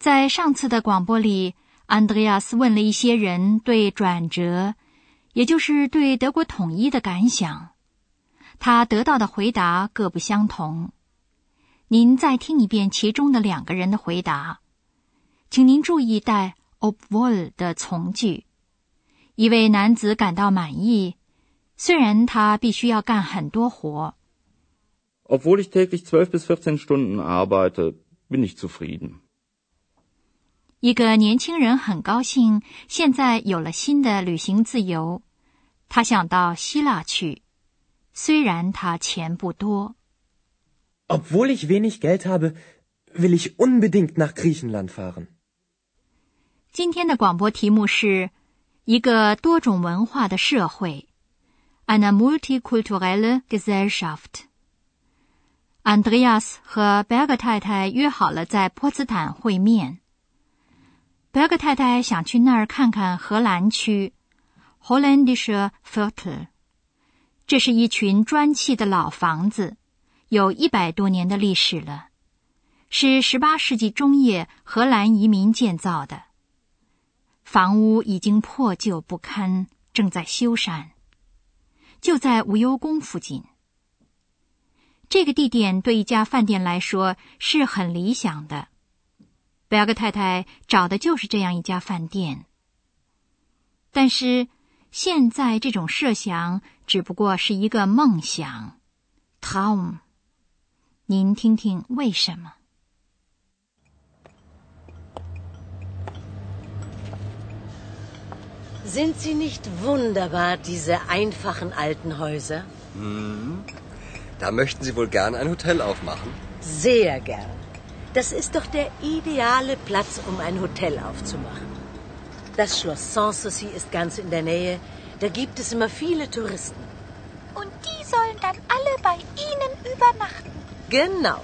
在上次的广播里，安德烈亚斯问了一些人对转折，也就是对德国统一的感想。他得到的回答各不相同。您再听一遍其中的两个人的回答，请您注意带 obwohl 的从句。一位男子感到满意，虽然他必须要干很多活。Obwohl ich täglich zwölf bis vierzehn Stunden arbeite, bin ich zufrieden. 一个年轻人很高兴，现在有了新的旅行自由。他想到希腊去，虽然他钱不多。Obwohl ich wenig Geld habe, will ich unbedingt nach Griechenland fahren. 今天的广播题目是一个多种文化的社会，eine multikulturelle Gesellschaft。Andreas 和贝格太太约好了在波茨坦会面。贝格太太想去那儿看看荷兰区 （Hollandische Viertel）。这是一群砖砌的老房子，有一百多年的历史了，是十八世纪中叶荷兰移民建造的。房屋已经破旧不堪，正在修缮。就在无忧宫附近，这个地点对一家饭店来说是很理想的。贝尔格太太找的就是这样一家饭店，但是现在这种设想只不过是一个梦想。Tom，您听听为什么？Sind sie nicht wunderbar, diese einfachen alten Häuser? Hm, da möchten Sie wohl gern ein Hotel aufmachen? Sehr gern. Das ist doch der ideale Platz, um ein Hotel aufzumachen. Das Schloss Sanssouci ist ganz in der Nähe. Da gibt es immer viele Touristen. Und die sollen dann alle bei Ihnen übernachten. Genau.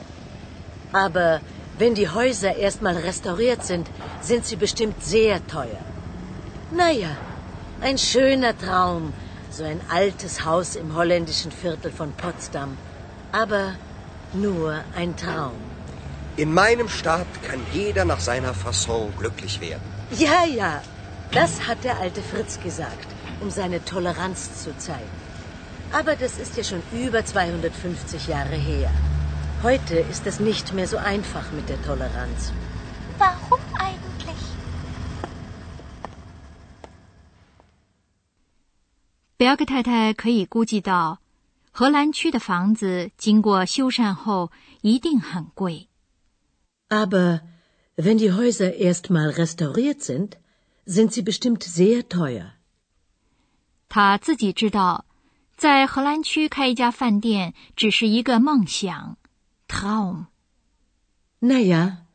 Aber wenn die Häuser erstmal restauriert sind, sind sie bestimmt sehr teuer. Naja, ein schöner Traum, so ein altes Haus im holländischen Viertel von Potsdam. Aber nur ein Traum. In meinem Staat kann jeder nach seiner Fasson glücklich werden. Ja, ja, das hat der alte Fritz gesagt, um seine Toleranz zu zeigen. Aber das ist ja schon über 250 Jahre her. Heute ist es nicht mehr so einfach mit der Toleranz. Warum eigentlich? Berge 太太可以估计到，荷兰区的房子经过修缮后一定很贵。 Aber wenn die Häuser erst mal restauriert sind, sind sie bestimmt sehr teuer. 他自己知道，在荷兰区开一家饭店只是一个梦想，Traum。Na ja,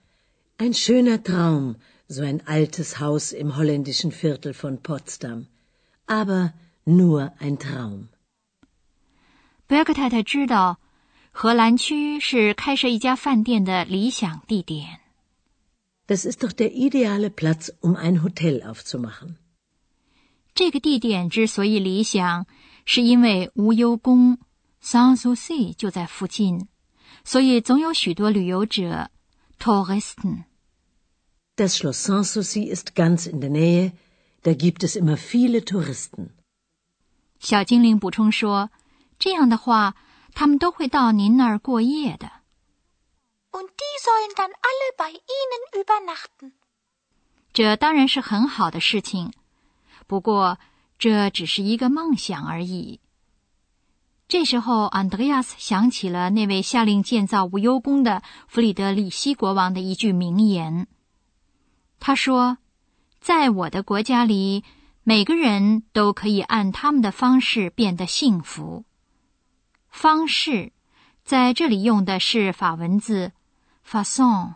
ein schöner Traum, so ein altes Haus im holländischen Viertel von Potsdam. Aber nur ein Traum. Berg 太太知道。 荷兰区是开设一家饭店的理想地点。Das ist doch der ideale Platz, um ein Hotel aufzumachen. 这个地点之所以理想，是因为无忧宫 Sanssouci 就在附近，所以总有许多旅游者 Touristen。Das Schloss Sanssouci ist ganz in der Nähe, da gibt es immer viele Touristen. 小精灵补充说：“这样的话。”他们都会到您那儿过夜的。Und die sollen dann alle bei Ihnen übernachten。这当然是很好的事情，不过这只是一个梦想而已。这时候，安德烈亚斯想起了那位下令建造无忧宫的弗里德里希国王的一句名言。他说：“在我的国家里，每个人都可以按他们的方式变得幸福。”方式在这里用的是法文字 “façon”。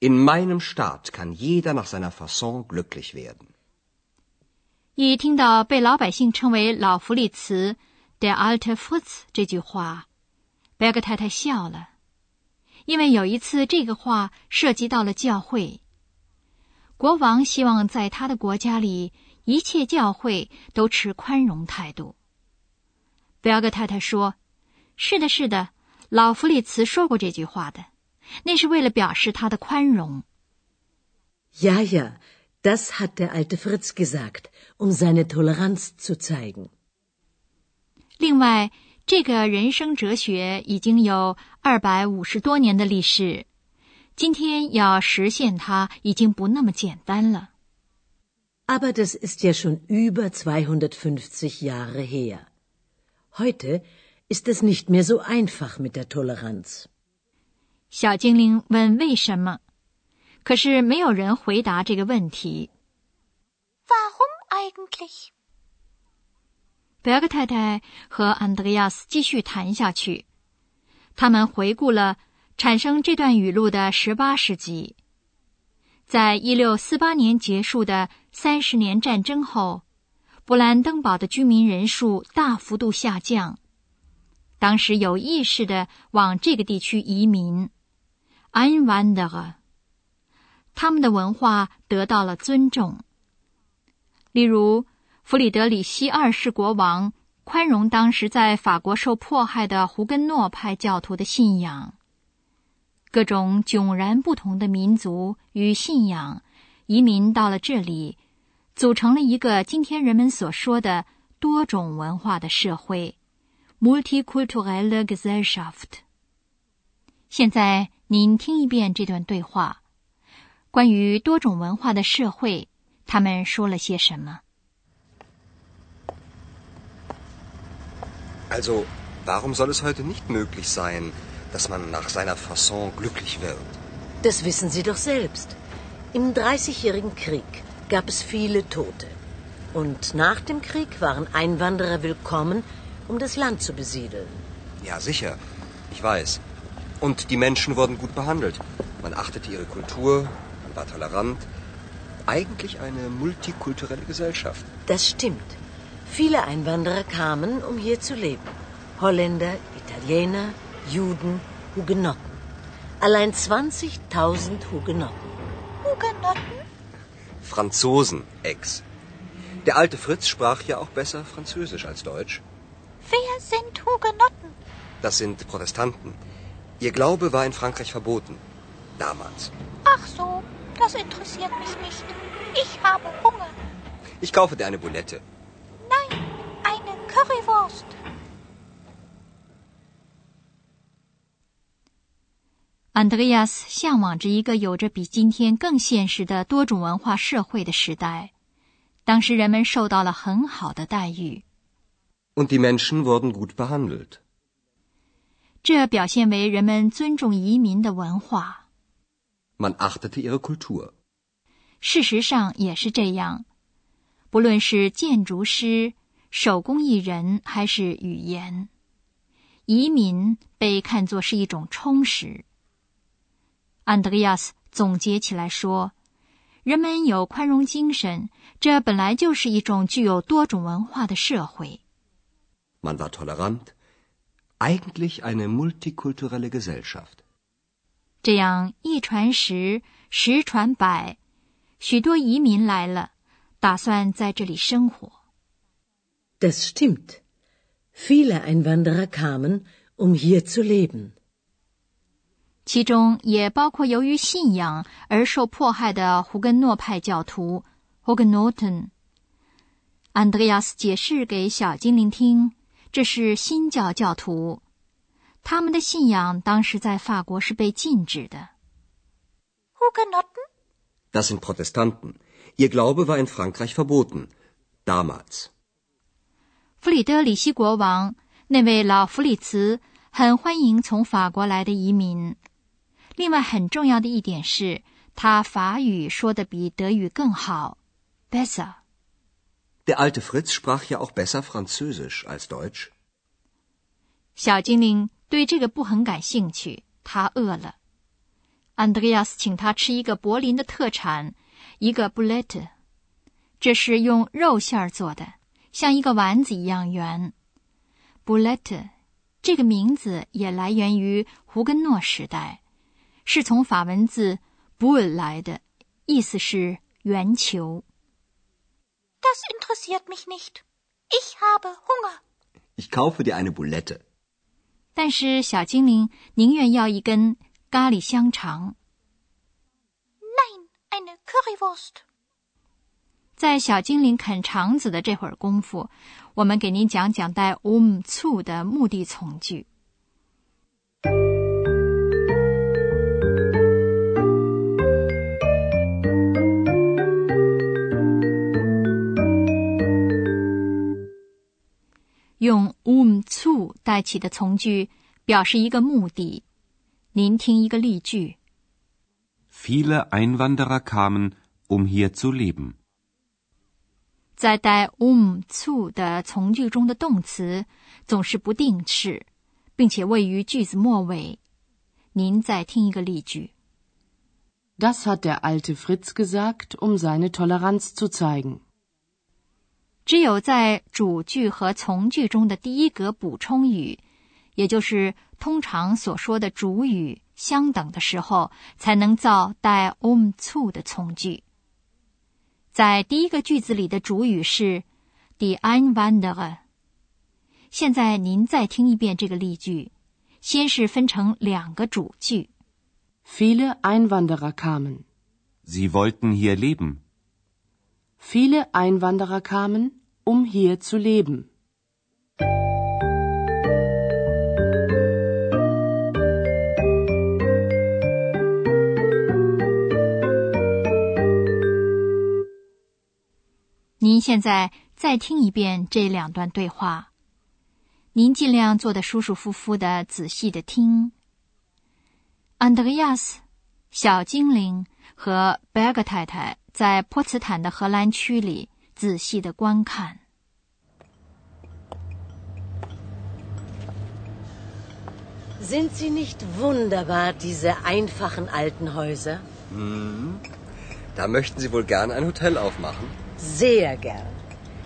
In meinem Staat kann jeder nach seiner Fasson glücklich werden. 一听到被老百姓称为老弗里茨 （der alte Fritz） 这句话，贝格太太笑了，因为有一次这个话涉及到了教会。国王希望在他的国家里，一切教会都持宽容态度。贝格太太说：“是的，是的，老弗里茨说过这句话的，那是为了表示他的宽容。” Ja, ja. Das hat der alte Fritz gesagt, um seine Toleranz zu zeigen. 另外，这个人生哲学已经有二百五十多年的历史，今天要实现它已经不那么简单了。Aber das ist ja schon über 250 Jahre her. Heute ist es nicht mehr so einfach mit der Toleranz. 小精灵问：“为什么？”可是没有人回答这个问题。Warum eigentlich？贝格太太和安德烈亚斯继续谈下去。他们回顾了产生这段语录的十八世纪。在一六四八年结束的三十年战争后，布兰登堡的居民人数大幅度下降。当时有意识的往这个地区移民。Einwanderer。他们的文化得到了尊重。例如，弗里德里希二世国王宽容当时在法国受迫害的胡根诺派教徒的信仰。各种迥然不同的民族与信仰移民到了这里，组成了一个今天人们所说的多种文化的社会 （multiculturelle Gesellschaft）。现在您听一遍这段对话。关于多种文化的社会，他们说了些什么？Also, warum soll es heute nicht möglich sein, dass man nach seiner Fasson glücklich wird? Das wissen Sie doch selbst. Im Dreißigjährigen Krieg gab es viele Tote. Und nach dem Krieg waren Einwanderer willkommen, um das Land zu besiedeln. Ja, sicher. Ich weiß. Und die Menschen wurden gut behandelt. Man achtete ihre Kultur, war tolerant. Eigentlich eine multikulturelle Gesellschaft. Das stimmt. Viele Einwanderer kamen, um hier zu leben. Holländer, Italiener, Juden, Hugenotten. Allein 20.000 Hugenotten. Hugenotten? Franzosen, Ex. Der alte Fritz sprach ja auch besser Französisch als Deutsch. Wer sind Hugenotten? Das sind Protestanten. Ihr Glaube war in Frankreich verboten. Damals. Ach so. Das interessiert mich nicht. Ich habe Hunger. Ich kaufe dir eine Boulette. Nein, eine Currywurst. 安德烈亚斯向往着一个有着比今天更现实的多种文化社会的时代，当时人们受到了很好的待遇。Und die Menschen wurden gut behandelt. 这表现为人们尊重移民的文化。Man achtete ihre Kultur. 事实上也是这样，不论是建筑师、手工艺人还是语言，移民被看作是一种充实。安德烈亚斯总结起来说：“人们有宽容精神，这本来就是一种具有多种文化的社会。” Man war tolerant, eigentlich eine multikulturelle Gesellschaft. 这样一传十，十传百，许多移民来了，打算在这里生活。Das stimmt. Viele Einwanderer kamen, um hier zu leben. 其中也包括由于信仰而受迫害的胡根诺派教徒 （Hugenotten）。安德烈亚斯解释给小精灵听，这是新教教徒。他们的信仰当时在法国是被禁止的。Hugenotten? Das sind Protestanten. Ihr Glaube war in Frankreich verboten. Damals. 弗里德里希国王那位老弗里茨很欢迎从法国来的移民。另外很重要的一点是，他法语说的比德语更好，besser。Der alte Fritz sprach ja auch besser Französisch als Deutsch. 小精灵对这个不很感兴趣，他饿了。安德烈亚斯请他吃一个柏林的特产，一个 Bulette，这是用肉馅儿做的，像一个丸子一样圆。Bulette 这个名字也来源于胡根诺时代，是从法文字 “boule” 来的，意思是圆球。Das interessiert mich nicht. Ich habe Hunger. Ich kaufe dir eine Bulette. 但是小精灵宁愿要一根咖喱香肠。Nein, eine Currywurst. 在小精灵啃肠子的这会儿功夫，我们给您讲讲带 um zu 的目的从句。用 um zu 带起的从句表示一个目的。您听一个例句。Viele Einwanderer kamen, um hier zu leben. 在带 um zu 的从句中的动词总是不定式，并且位于句子末尾。您再听一个例句。Das hat der alte Fritz gesagt, um seine Toleranz zu zeigen. 只有在主句和从句中的第一格补充语，也就是通常所说的主语相等的时候，才能造带 um zu 的从句。在第一个句子里的主语是 die Einwanderer。现在您再听一遍这个例句，先是分成两个主句。Viele Einwanderer kamen. Sie wollten hier leben. Viele Einwanderer kamen, um hier zu leben. 您现在再听一遍这两段对话，您尽量坐得舒舒服服的，仔细的听。安德烈亚斯、小精灵和贝格太太在波茨坦的荷兰区里仔细的观看。 Sind sie nicht wunderbar, diese einfachen alten Häuser? Da möchten Sie wohl gern ein Hotel aufmachen? Sehr gern.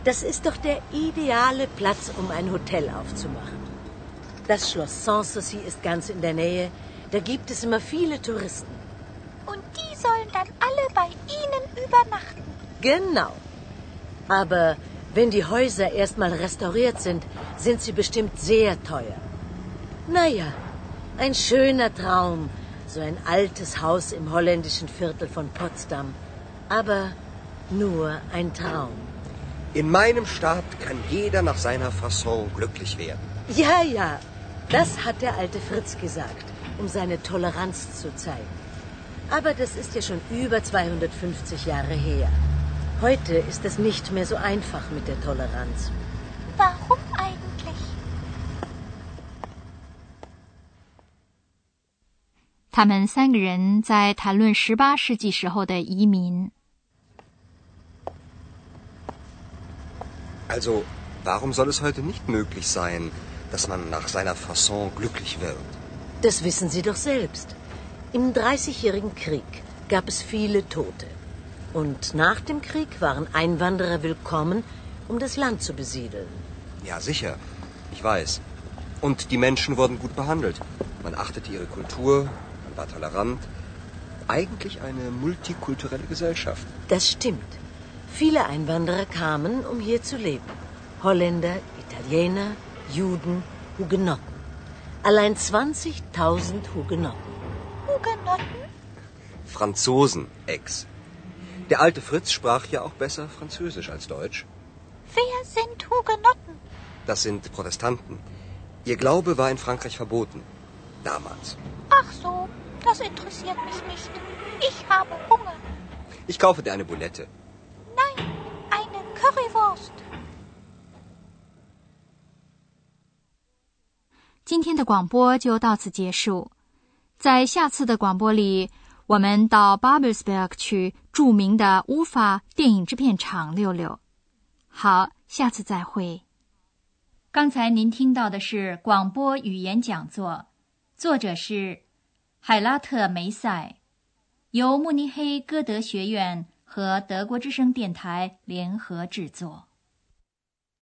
Das ist doch der ideale Platz, um ein Hotel aufzumachen. Das Schloss Sanssouci ist ganz in der Nähe. Da gibt es immer viele Touristen. Und die sollen dann alle bei Ihnen übernachten. Genau. Aber wenn die Häuser erstmal restauriert sind, sind sie bestimmt sehr teuer. Naja, ein schöner Traum, so ein altes Haus im holländischen Viertel von Potsdam. Aber nur ein Traum. In meinem Staat kann jeder nach seiner Fasson glücklich werden. Ja, ja, das hat der alte Fritz gesagt, um seine Toleranz zu zeigen. Aber das ist ja schon über 250 Jahre her. Heute ist es nicht mehr so einfach mit der Toleranz. Warum eigentlich? 他们三个人在谈论十八世纪时候的移民。 Also, warum soll es heute nicht möglich sein, dass man nach seiner Fasson glücklich wird? Das wissen Sie doch selbst. Im Dreißigjährigen Krieg gab es viele Tote. Und nach dem Krieg waren Einwanderer willkommen, um das Land zu besiedeln. Ja, sicher. Ich weiß. Und die Menschen wurden gut behandelt. Man achtete ihre Kultur, man war tolerant. Eigentlich eine multikulturelle Gesellschaft. Das stimmt. Viele Einwanderer kamen, um hier zu leben. Holländer, Italiener, Juden, Hugenotten. Allein 20.000 Hugenotten. Hugenotten? Franzosen, Ex. Der alte Fritz sprach ja auch besser Französisch als Deutsch. Wer sind Hugenotten? Das sind Protestanten. Ihr Glaube war in Frankreich verboten. Damals. Ach so, das interessiert mich nicht. Ich habe Hunger. Ich kaufe dir eine Bulette. Nein, eine Currywurst. 今天的广播就到此结束， 在下次的广播里，我们到 Babelsberg 去著名的乌法电影制片厂溜溜。好，下次再会。刚才您听到的是广播语言讲座，作者是海拉特梅塞。由慕尼黑歌德学院和德国之声电台联合制作。